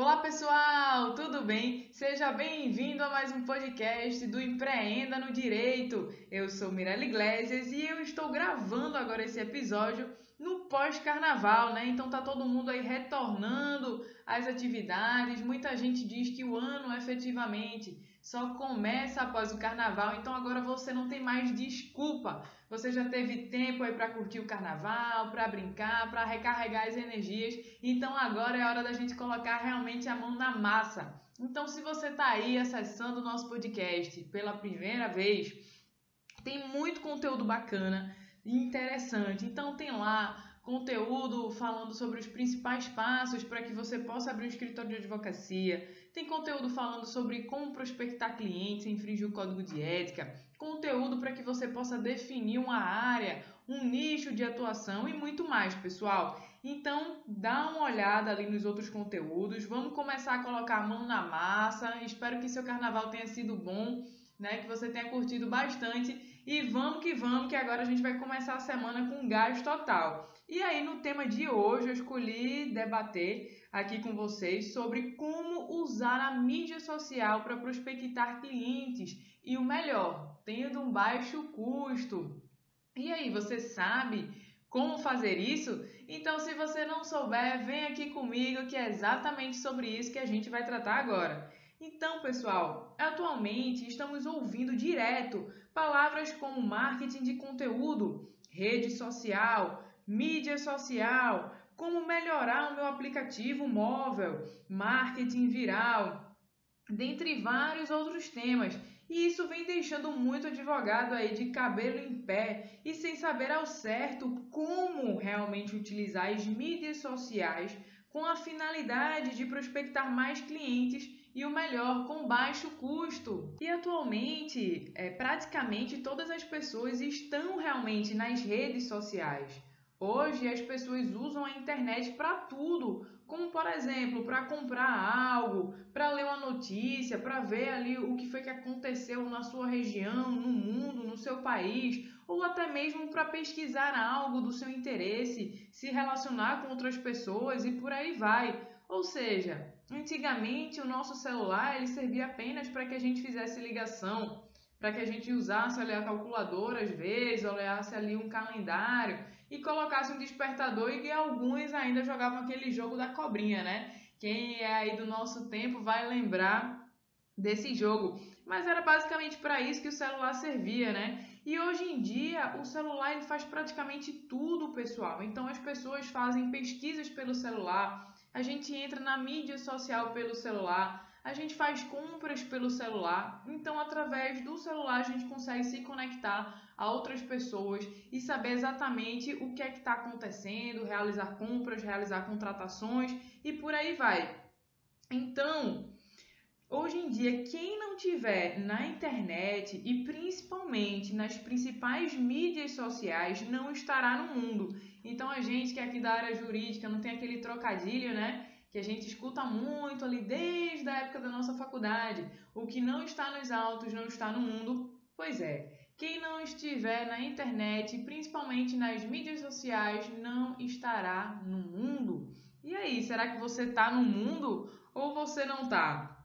Olá pessoal, tudo bem? Seja bem-vindo a mais um podcast do Empreenda no Direito. Eu sou Mirella Iglesias e eu estou gravando agora esse episódio no pós-carnaval, né? Então tá todo mundo aí retornando às atividades. Muita gente diz que o ano efetivamente só começa após o carnaval, então agora você não tem mais desculpa. Você já teve tempo aí para curtir o carnaval, para brincar, para recarregar as energias. Então agora é hora da gente colocar realmente a mão na massa. Então se você tá aí acessando o nosso podcast pela primeira vez, tem muito conteúdo bacana interessante. Então tem lá conteúdo falando sobre os principais passos para que você possa abrir um escritório de advocacia. Tem conteúdo falando sobre como prospectar clientes, infringir o código de ética, conteúdo para que você possa definir uma área, um nicho de atuação e muito mais, pessoal. Então, dá uma olhada ali nos outros conteúdos. Vamos começar a colocar a mão na massa. Espero que seu carnaval tenha sido bom, né? Que você tenha curtido bastante e vamos que vamos, que agora a gente vai começar a semana com gás total. E aí, no tema de hoje, eu escolhi debater aqui com vocês sobre como usar a mídia social para prospectar clientes e o melhor, tendo um baixo custo. E aí, você sabe como fazer isso? Então, se você não souber, vem aqui comigo que é exatamente sobre isso que a gente vai tratar agora. Então, pessoal, atualmente estamos ouvindo direto palavras como marketing de conteúdo, rede social, mídia social, como melhorar o meu aplicativo móvel, marketing viral, dentre vários outros temas. E isso vem deixando muito advogado aí de cabelo em pé e sem saber ao certo como realmente utilizar as mídias sociais com a finalidade de prospectar mais clientes e o melhor, com baixo custo. E atualmente, é, praticamente todas as pessoas estão realmente nas redes sociais. Hoje as pessoas usam a internet para tudo, como por exemplo, para comprar algo, para ler uma notícia, para ver ali o que foi que aconteceu na sua região, no mundo, no seu país, ou até mesmo para pesquisar algo do seu interesse, se relacionar com outras pessoas e por aí vai. Ou seja, Antigamente, o nosso celular ele servia apenas para que a gente fizesse ligação, para que a gente usasse ali a calculadora às vezes, olhasse ali um calendário e colocasse um despertador e alguns ainda jogavam aquele jogo da cobrinha, né? Quem é aí do nosso tempo vai lembrar desse jogo. Mas era basicamente para isso que o celular servia, né? E hoje em dia o celular ele faz praticamente tudo, pessoal. Então as pessoas fazem pesquisas pelo celular, a gente entra na mídia social pelo celular, a gente faz compras pelo celular. Então, através do celular, a gente consegue se conectar a outras pessoas e saber exatamente o que é que está acontecendo, realizar compras, realizar contratações e por aí vai. Então, Hoje em dia, quem não tiver na internet e principalmente nas principais mídias sociais não estará no mundo. Então, a gente que é aqui da área jurídica não tem aquele trocadilho, né? Que a gente escuta muito ali desde a época da nossa faculdade. O que não está nos autos não está no mundo. Pois é, quem não estiver na internet, principalmente nas mídias sociais, não estará no mundo. E aí, será que você está no mundo ou você não está?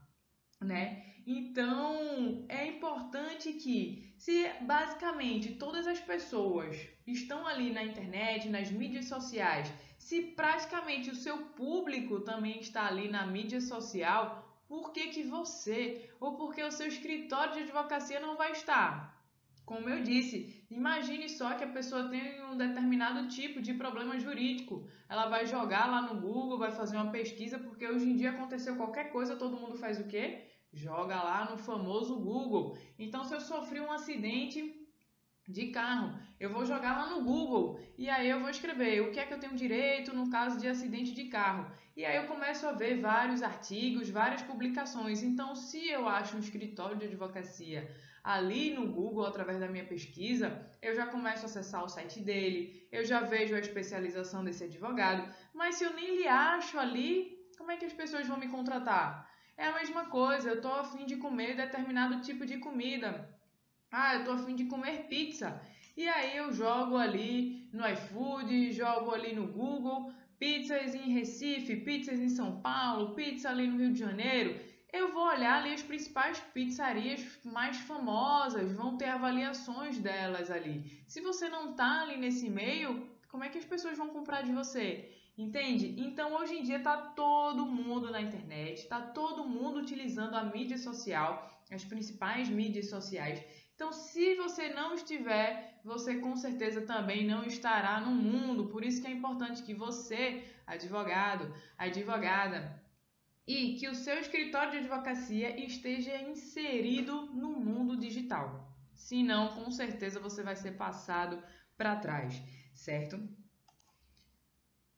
né? Então, é importante que, se basicamente todas as pessoas estão ali na internet, nas mídias sociais, se praticamente o seu público também está ali na mídia social, por que, que você ou porque o seu escritório de advocacia não vai estar? Como eu disse, imagine só que a pessoa tem um determinado tipo de problema jurídico. Ela vai jogar lá no Google, vai fazer uma pesquisa, porque hoje em dia aconteceu qualquer coisa, todo mundo faz o quê? Joga lá no famoso Google. Então, se eu sofri um acidente de carro, eu vou jogar lá no Google e aí eu vou escrever o que é que eu tenho direito no caso de acidente de carro. E aí eu começo a ver vários artigos, várias publicações. Então, se eu acho um escritório de advocacia ali no Google através da minha pesquisa, eu já começo a acessar o site dele, eu já vejo a especialização desse advogado. Mas se eu nem lhe acho ali, como é que as pessoas vão me contratar? É a mesma coisa, eu tô afim de comer determinado tipo de comida. Ah, eu tô afim de comer pizza. E aí eu jogo ali no iFood, jogo ali no Google, pizzas em Recife, pizzas em São Paulo, pizza ali no Rio de Janeiro, eu vou olhar ali as principais pizzarias mais famosas, vão ter avaliações delas ali. Se você não está ali nesse meio, como é que as pessoas vão comprar de você? Entende? Então hoje em dia está todo mundo na internet, está todo mundo utilizando a mídia social, as principais mídias sociais. Então, se você não estiver, você com certeza também não estará no mundo. Por isso que é importante que você, advogado, advogada, e que o seu escritório de advocacia esteja inserido no mundo digital. Senão, com certeza você vai ser passado para trás, certo?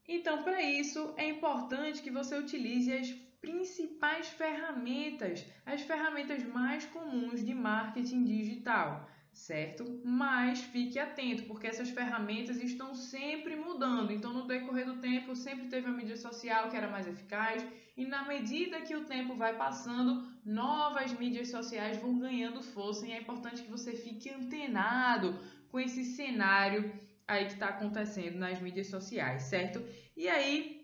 Então, para isso, é importante que você utilize as principais ferramentas, as ferramentas mais comuns de marketing digital certo? Mas fique atento, porque essas ferramentas estão sempre mudando. Então, no decorrer do tempo, sempre teve a mídia social que era mais eficaz, e na medida que o tempo vai passando, novas mídias sociais vão ganhando força, e é importante que você fique antenado com esse cenário aí que está acontecendo nas mídias sociais, certo? E aí,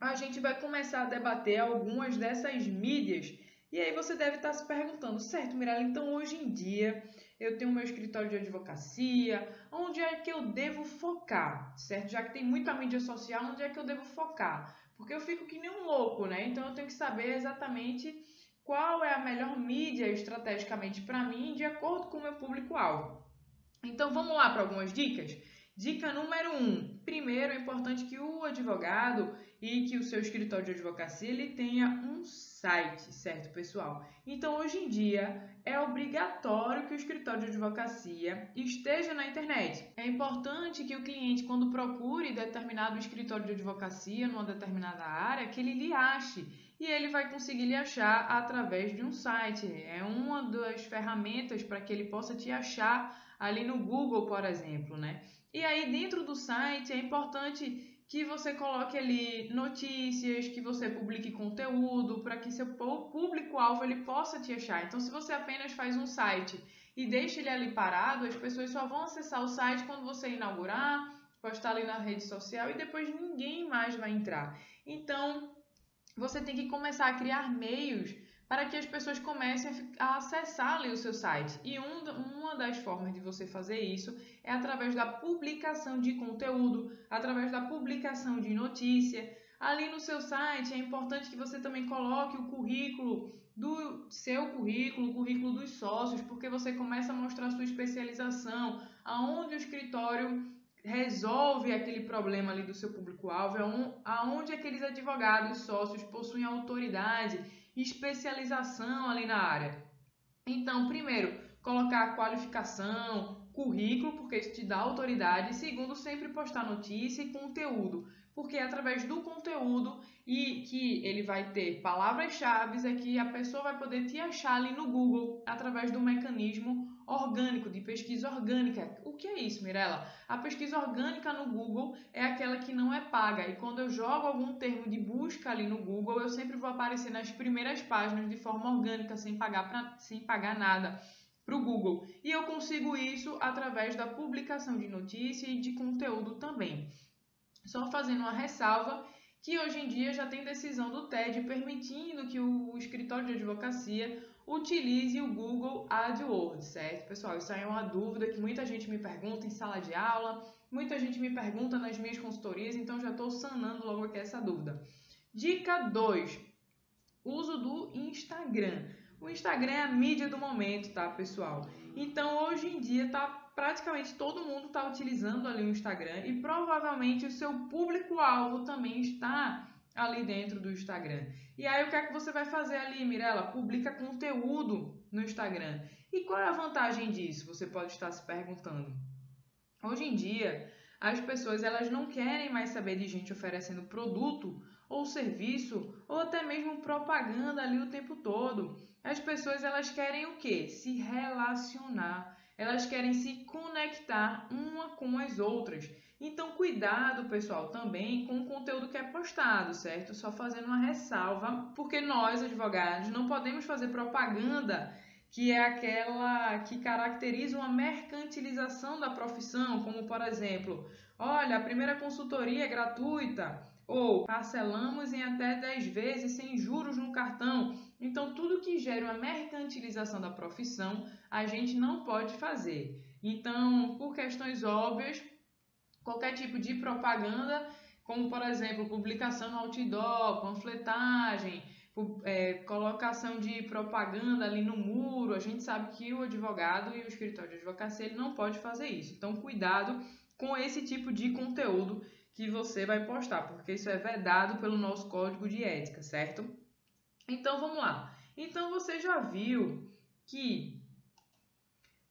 a gente vai começar a debater algumas dessas mídias. E aí você deve estar se perguntando, certo, Mirella? Então hoje em dia eu tenho meu escritório de advocacia, onde é que eu devo focar, certo? Já que tem muita mídia social, onde é que eu devo focar? Porque eu fico que nem um louco, né? Então eu tenho que saber exatamente qual é a melhor mídia estrategicamente para mim, de acordo com o meu público-alvo. Então vamos lá para algumas dicas? Dica número 1. Um, primeiro, é importante que o advogado e que o seu escritório de advocacia ele tenha um site, certo, pessoal? Então, hoje em dia, é obrigatório que o escritório de advocacia esteja na internet. É importante que o cliente, quando procure determinado escritório de advocacia numa determinada área, que ele lhe ache e ele vai conseguir lhe achar através de um site. É uma das ferramentas para que ele possa te achar ali no Google, por exemplo, né? E aí, dentro do site, é importante que você coloque ali notícias, que você publique conteúdo, para que seu público-alvo ele possa te achar. Então, se você apenas faz um site e deixa ele ali parado, as pessoas só vão acessar o site quando você inaugurar, postar ali na rede social e depois ninguém mais vai entrar. Então, você tem que começar a criar meios para que as pessoas comecem a acessar ali o seu site. E um, uma das formas de você fazer isso é através da publicação de conteúdo, através da publicação de notícia. Ali no seu site é importante que você também coloque o currículo do seu currículo, o currículo dos sócios, porque você começa a mostrar a sua especialização, aonde o escritório resolve aquele problema ali do seu público-alvo, aonde aqueles advogados sócios possuem autoridade especialização ali na área. Então, primeiro, colocar qualificação, currículo, porque isso te dá autoridade. Segundo, sempre postar notícia e conteúdo, porque é através do conteúdo e que ele vai ter palavras-chave é que a pessoa vai poder te achar ali no Google através do mecanismo orgânico, de pesquisa orgânica. O que é isso, Mirella? A pesquisa orgânica no Google é aquela que não é paga. E quando eu jogo algum termo de busca ali no Google, eu sempre vou aparecer nas primeiras páginas de forma orgânica, sem pagar, pra, sem pagar nada para o Google. E eu consigo isso através da publicação de notícia e de conteúdo também. Só fazendo uma ressalva que hoje em dia já tem decisão do TED permitindo que o escritório de advocacia utilize o Google AdWords, certo? Pessoal, isso aí é uma dúvida que muita gente me pergunta em sala de aula, muita gente me pergunta nas minhas consultorias, então já estou sanando logo aqui essa dúvida. Dica 2: uso do Instagram. O Instagram é a mídia do momento, tá, pessoal? Então, hoje em dia, tá praticamente todo mundo está utilizando ali o Instagram e provavelmente o seu público-alvo também está ali dentro do Instagram. E aí o que é que você vai fazer ali, Mirella? Publica conteúdo no Instagram. E qual é a vantagem disso? Você pode estar se perguntando. Hoje em dia, as pessoas elas não querem mais saber de gente oferecendo produto ou serviço ou até mesmo propaganda ali o tempo todo. As pessoas elas querem o quê? Se relacionar. Elas querem se conectar uma com as outras. Então, cuidado, pessoal, também com o conteúdo que é postado, certo? Só fazendo uma ressalva, porque nós, advogados, não podemos fazer propaganda que é aquela que caracteriza uma mercantilização da profissão, como por exemplo, olha, a primeira consultoria é gratuita, ou parcelamos em até 10 vezes sem juros no cartão. Então, tudo que gera uma mercantilização da profissão, a gente não pode fazer. Então, por questões óbvias, qualquer tipo de propaganda, como por exemplo, publicação no outdoor, panfletagem, é, colocação de propaganda ali no muro, a gente sabe que o advogado e o escritório de advocacia ele não pode fazer isso. Então, cuidado com esse tipo de conteúdo que você vai postar, porque isso é vedado pelo nosso código de ética, certo? Então, vamos lá. Então, você já viu que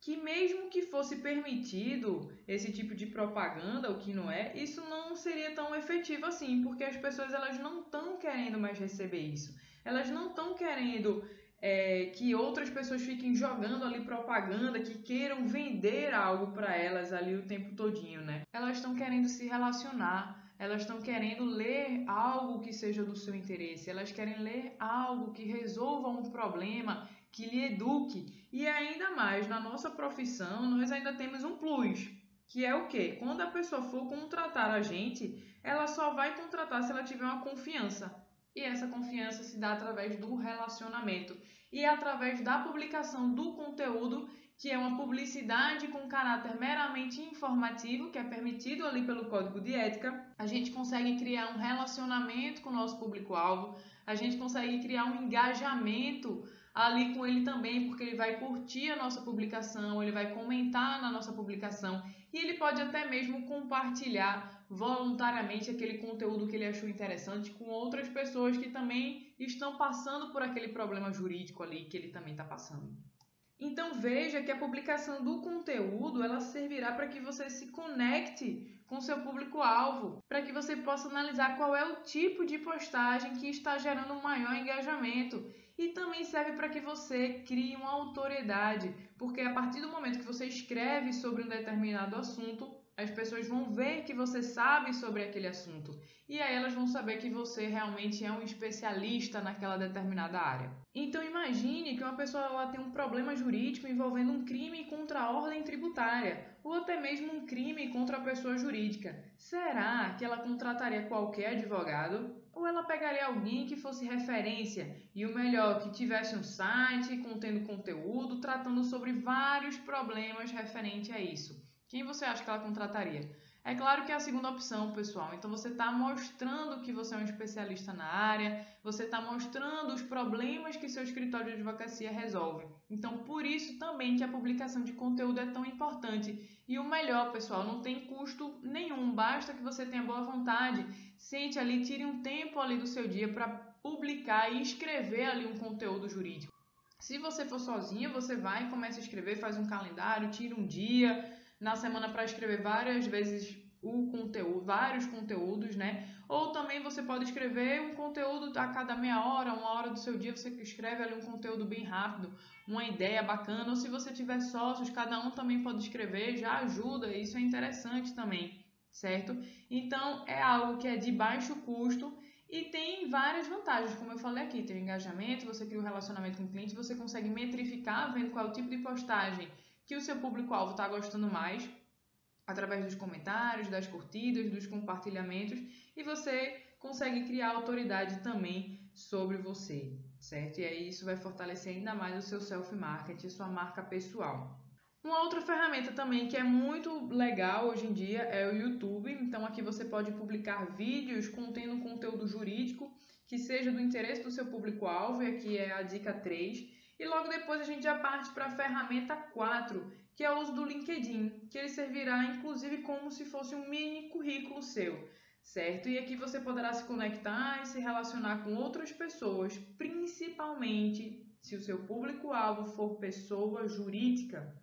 que mesmo que fosse permitido esse tipo de propaganda, o que não é, isso não seria tão efetivo assim, porque as pessoas elas não estão querendo mais receber isso elas não estão querendo é, que outras pessoas fiquem jogando ali propaganda, que queiram vender algo para elas ali o tempo todinho, né? Elas estão querendo se relacionar, elas estão querendo ler algo que seja do seu interesse, elas querem ler algo que resolva um problema, que lhe eduque. E ainda mais, na nossa profissão, nós ainda temos um plus, que é o quê? Quando a pessoa for contratar a gente, ela só vai contratar se ela tiver uma confiança. E essa confiança se dá através do relacionamento e através da publicação do conteúdo, que é uma publicidade com caráter meramente informativo, que é permitido ali pelo código de ética. A gente consegue criar um relacionamento com o nosso público-alvo, a gente consegue criar um engajamento ali com ele também, porque ele vai curtir a nossa publicação, ele vai comentar na nossa publicação e ele pode até mesmo compartilhar voluntariamente aquele conteúdo que ele achou interessante com outras pessoas que também estão passando por aquele problema jurídico ali que ele também está passando. Então veja que a publicação do conteúdo ela servirá para que você se conecte com seu público-alvo, para que você possa analisar qual é o tipo de postagem que está gerando um maior engajamento e também serve para que você crie uma autoridade, porque a partir do momento que você escreve sobre um determinado assunto, as pessoas vão ver que você sabe sobre aquele assunto e aí elas vão saber que você realmente é um especialista naquela determinada área. Então imagine que uma pessoa ela tem um problema jurídico envolvendo um crime contra a ordem tributária ou até mesmo um crime contra a pessoa jurídica. Será que ela contrataria qualquer advogado? Ou ela pegaria alguém que fosse referência e o melhor, que tivesse um site contendo conteúdo tratando sobre vários problemas referente a isso? Quem você acha que ela contrataria? É claro que é a segunda opção, pessoal. Então você está mostrando que você é um especialista na área, você está mostrando os problemas que seu escritório de advocacia resolve. Então, por isso também que a publicação de conteúdo é tão importante. E o melhor, pessoal, não tem custo nenhum, basta que você tenha boa vontade, sente ali, tire um tempo ali do seu dia para publicar e escrever ali um conteúdo jurídico. Se você for sozinho, você vai, começa a escrever, faz um calendário, tira um dia na semana para escrever várias vezes o conteúdo, vários conteúdos, né? Ou também você pode escrever um conteúdo a cada meia hora, uma hora do seu dia, você escreve ali um conteúdo bem rápido, uma ideia bacana. Ou se você tiver sócios, cada um também pode escrever, já ajuda, isso é interessante também, certo? Então é algo que é de baixo custo e tem várias vantagens, como eu falei aqui, tem engajamento, você cria um relacionamento com o cliente, você consegue metrificar vendo qual é o tipo de postagem que o seu público-alvo está gostando mais, através dos comentários, das curtidas, dos compartilhamentos, e você consegue criar autoridade também sobre você, certo? E aí isso vai fortalecer ainda mais o seu self-marketing, sua marca pessoal. Uma outra ferramenta também que é muito legal hoje em dia é o YouTube. Então aqui você pode publicar vídeos contendo conteúdo jurídico que seja do interesse do seu público-alvo, e aqui é a dica 3. E logo depois a gente já parte para a ferramenta 4, que é o uso do LinkedIn, que ele servirá inclusive como se fosse um mini currículo seu, certo? E aqui você poderá se conectar e se relacionar com outras pessoas, principalmente se o seu público-alvo for pessoa jurídica.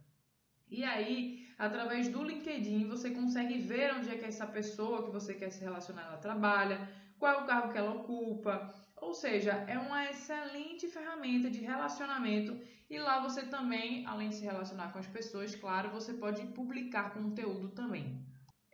E aí, através do LinkedIn, você consegue ver onde é que essa pessoa que você quer se relacionar ela trabalha, qual é o cargo que ela ocupa, ou seja, é uma excelente ferramenta de relacionamento e lá você também, além de se relacionar com as pessoas, claro, você pode publicar conteúdo também.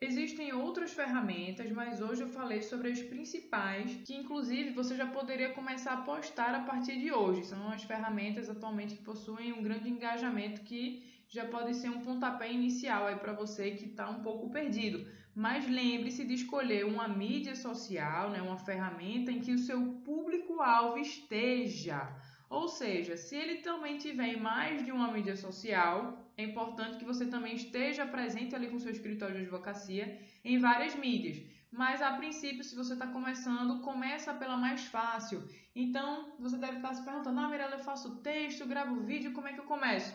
Existem outras ferramentas, mas hoje eu falei sobre as principais, que inclusive você já poderia começar a postar a partir de hoje. São as ferramentas atualmente que possuem um grande engajamento que já pode ser um pontapé inicial aí para você que está um pouco perdido. Mas lembre-se de escolher uma mídia social, né, uma ferramenta em que o seu público-alvo esteja. Ou seja, se ele também tiver em mais de uma mídia social, é importante que você também esteja presente ali com seu escritório de advocacia em várias mídias. Mas a princípio, se você está começando, começa pela mais fácil. Então, você deve estar se perguntando: ah, Mirella, eu faço texto, gravo vídeo, como é que eu começo?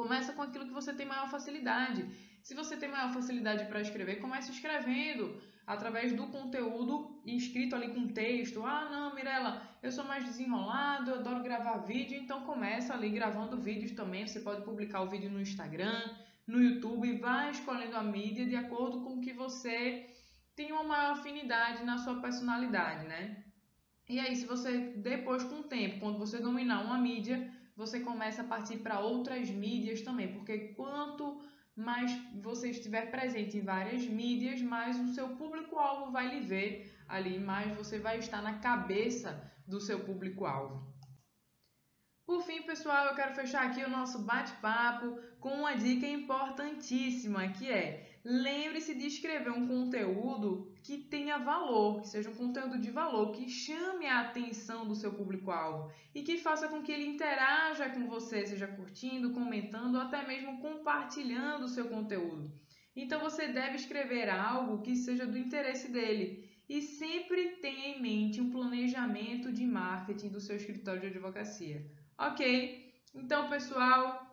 Começa com aquilo que você tem maior facilidade. Se você tem maior facilidade para escrever, comece escrevendo através do conteúdo escrito ali com texto. Ah, não, Mirella, eu sou mais desenrolado, eu adoro gravar vídeo, então começa ali gravando vídeos também. Você pode publicar o vídeo no Instagram, no YouTube vai escolhendo a mídia de acordo com o que você tem uma maior afinidade na sua personalidade, né? E aí, se você depois com o tempo, quando você dominar uma mídia, você começa a partir para outras mídias também, porque quanto mais você estiver presente em várias mídias, mais o seu público-alvo vai lhe ver ali, mais você vai estar na cabeça do seu público-alvo. Por fim, pessoal, eu quero fechar aqui o nosso bate-papo com uma dica importantíssima, que é lembre-se de escrever um conteúdo que tenha valor, que seja um conteúdo de valor, que chame a atenção do seu público-alvo e que faça com que ele interaja com você, seja curtindo, comentando ou até mesmo compartilhando o seu conteúdo. Então você deve escrever algo que seja do interesse dele e sempre tenha em mente um planejamento de marketing do seu escritório de advocacia. Ok? Então, pessoal,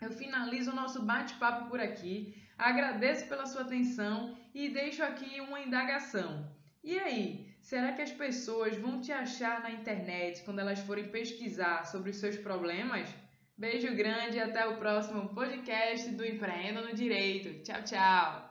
eu finalizo o nosso bate-papo por aqui. Agradeço pela sua atenção e deixo aqui uma indagação. E aí, será que as pessoas vão te achar na internet quando elas forem pesquisar sobre os seus problemas? Beijo grande e até o próximo podcast do Empreenda no Direito. Tchau, tchau!